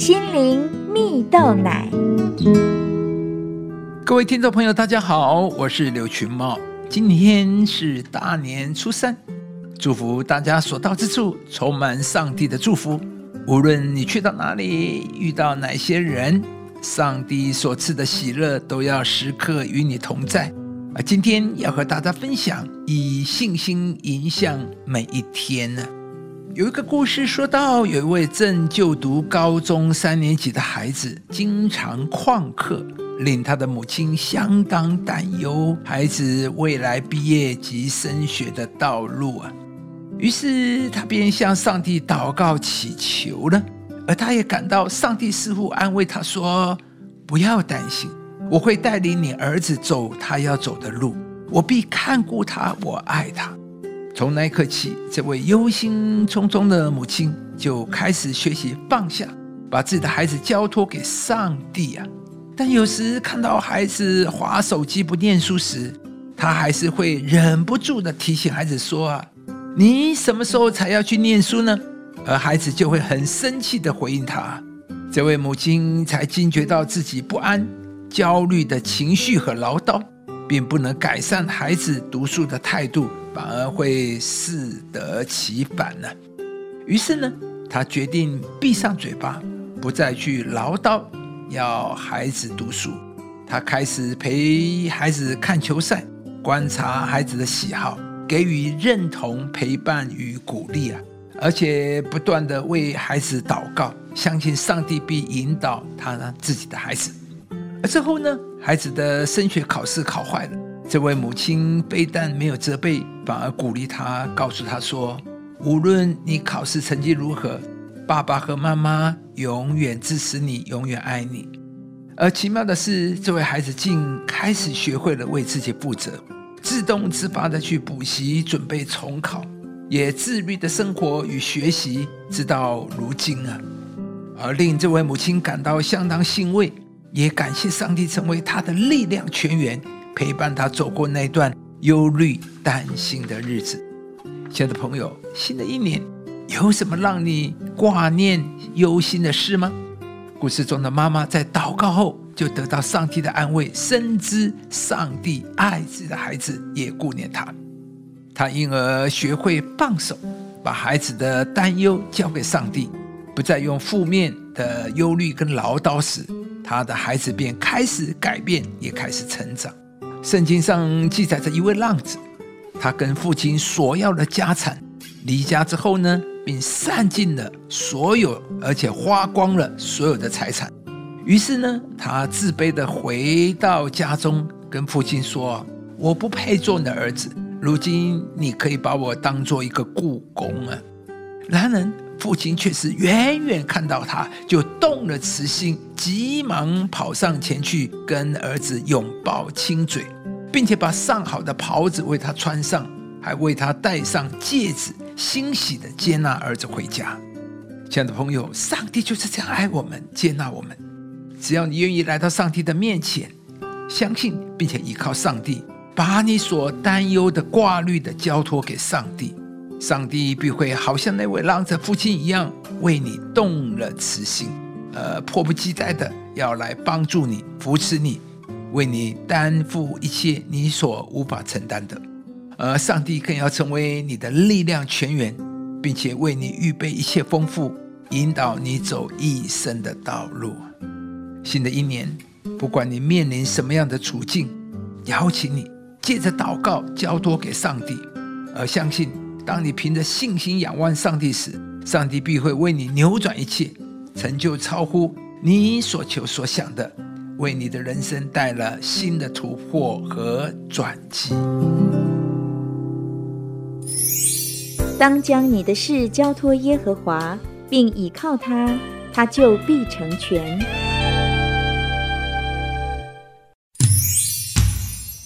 心灵蜜豆奶。各位听众朋友，大家好，我是刘群茂。今天是大年初三，祝福大家所到之处充满上帝的祝福。无论你去到哪里，遇到哪些人，上帝所赐的喜乐都要时刻与你同在。啊，今天要和大家分享以信心影响每一天呢。有一个故事说到，有一位正就读高中三年级的孩子，经常旷课，令他的母亲相当担忧孩子未来毕业及升学的道路啊。于是他便向上帝祷告祈求了，而他也感到上帝似乎安慰他说：“不要担心。”我会带领你儿子走他要走的路，我必看顾他，我爱他。从那一刻起，这位忧心忡忡的母亲就开始学习放下，把自己的孩子交托给上帝啊。但有时看到孩子划手机不念书时，她还是会忍不住的提醒孩子说：“啊，你什么时候才要去念书呢？”而孩子就会很生气的回应他。这位母亲才惊觉到自己不安。焦虑的情绪和唠叨，并不能改善孩子读书的态度，反而会适得其反呢。于是呢，他决定闭上嘴巴，不再去唠叨，要孩子读书。他开始陪孩子看球赛，观察孩子的喜好，给予认同、陪伴与鼓励啊！而且不断的为孩子祷告，相信上帝必引导他自己的孩子。而之后呢，孩子的升学考试考坏了，这位母亲非但没有责备，反而鼓励他，告诉他说：“无论你考试成绩如何，爸爸和妈妈永远支持你，永远爱你。”而奇妙的是，这位孩子竟开始学会了为自己负责，自动自发的去补习，准备重考，也自律的生活与学习，直到如今啊！而令这位母亲感到相当欣慰。也感谢上帝成为他的力量泉源，陪伴他走过那段忧虑、担心的日子。亲爱的朋友，新的一年有什么让你挂念、忧心的事吗？故事中的妈妈在祷告后就得到上帝的安慰，深知上帝爱自己的孩子，也顾念他。他因而学会放手，把孩子的担忧交给上帝，不再用负面的忧虑跟唠叨时。他的孩子便开始改变，也开始成长。圣经上记载着一位浪子，他跟父亲索要了家产，离家之后呢，并散尽了所有，而且花光了所有的财产。于是呢，他自卑的回到家中，跟父亲说：“我不配做你的儿子，如今你可以把我当做一个故宫啊。”然而。父亲却是远远看到他，就动了慈心，急忙跑上前去跟儿子拥抱亲嘴，并且把上好的袍子为他穿上，还为他戴上戒指，欣喜的接纳儿子回家。亲爱的朋友，上帝就是这样爱我们，接纳我们。只要你愿意来到上帝的面前，相信并且依靠上帝，把你所担忧的、挂虑的交托给上帝。上帝必会好像那位浪子父亲一样，为你动了慈心，呃，迫不及待的要来帮助你、扶持你，为你担负一切你所无法承担的。而上帝更要成为你的力量泉源，并且为你预备一切丰富，引导你走一生的道路。新的一年，不管你面临什么样的处境，邀请你借着祷告交托给上帝，而相信。当你凭着信心仰望上帝时，上帝必会为你扭转一切，成就超乎你所求所想的，为你的人生带来新的突破和转机。当将你的事交托耶和华，并倚靠他，他就必成全。